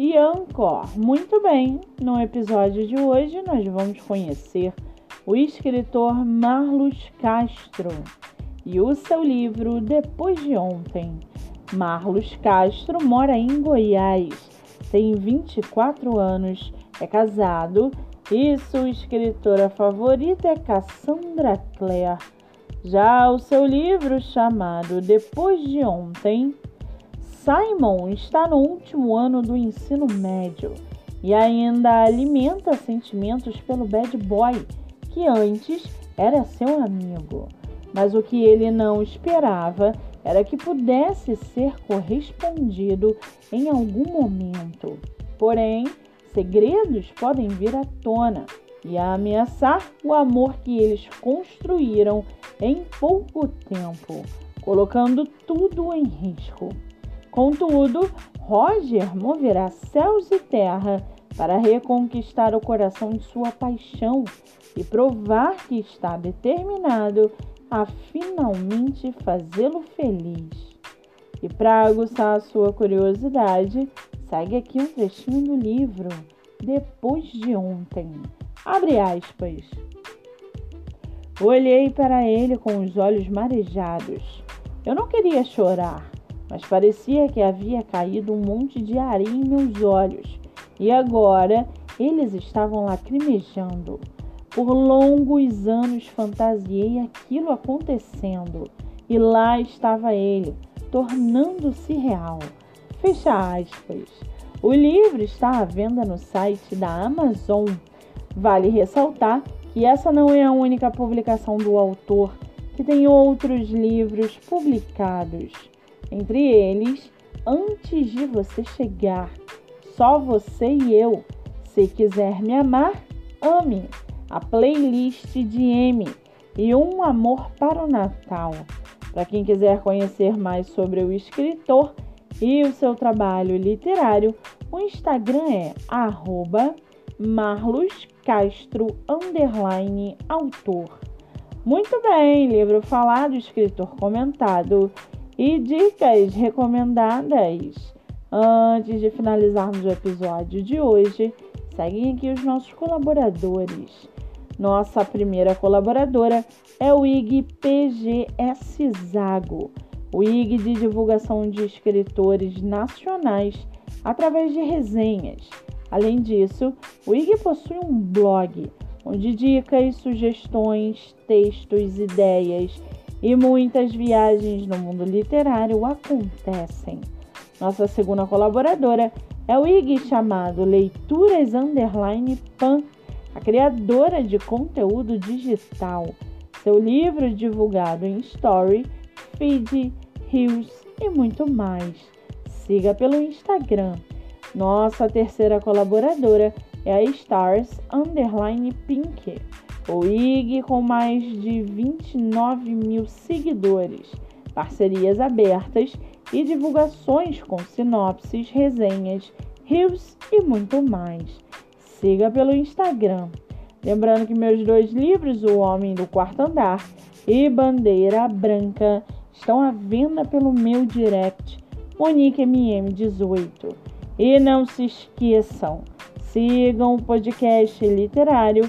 e Anchor. Muito bem, no episódio de hoje nós vamos conhecer o escritor Marlos Castro e o seu livro Depois de Ontem. Marlos Castro mora em Goiás, tem 24 anos, é casado e sua escritora favorita é Cassandra Clare. Já o seu livro chamado Depois de Ontem, Simon está no último ano do ensino médio e ainda alimenta sentimentos pelo bad boy, que antes era seu amigo. Mas o que ele não esperava era que pudesse ser correspondido em algum momento. Porém, segredos podem vir à tona e ameaçar o amor que eles construíram em pouco tempo, colocando tudo em risco. Contudo, Roger moverá céus e terra para reconquistar o coração de sua paixão e provar que está determinado a finalmente fazê-lo feliz. E para aguçar a sua curiosidade, segue aqui um trechinho do livro Depois de Ontem. Abre aspas. Olhei para ele com os olhos marejados. Eu não queria chorar, mas parecia que havia caído um monte de areia em meus olhos e agora eles estavam lacrimejando. Por longos anos fantasiei aquilo acontecendo e lá estava ele, tornando-se real. Fecha aspas. O livro está à venda no site da Amazon. Vale ressaltar que essa não é a única publicação do autor, que tem outros livros publicados, entre eles Antes de Você Chegar, Só Você e Eu, Se Quiser Me Amar, Ame, a playlist de M e Um Amor para o Natal. Para quem quiser conhecer mais sobre o escritor e o seu trabalho literário, o Instagram é arroba Marlos Castro underline autor. Muito bem, livro falado, escritor comentado e dicas recomendadas. Antes de finalizarmos o episódio de hoje, seguem aqui os nossos colaboradores. Nossa primeira colaboradora é o IG PGS Zago, o IG de divulgação de escritores nacionais através de resenhas Além disso, o IG possui um blog onde dicas, sugestões, textos, ideias e muitas viagens no mundo literário acontecem. Nossa segunda colaboradora é o IG chamado Leituras Underline Pan, a criadora de conteúdo digital. Seu livro divulgado em Story, Feed, Reels e muito mais. Siga pelo Instagram nossa terceira colaboradora é a Stars Underline Pink, o IG com mais de 29 mil seguidores, parcerias abertas e divulgações com sinopses, resenhas, reviews e muito mais. Siga pelo Instagram. Lembrando que meus dois livros, O Homem do Quarto Andar e Bandeira Branca, estão à venda pelo meu direct, MoniqueMM18. E não se esqueçam, sigam o podcast literário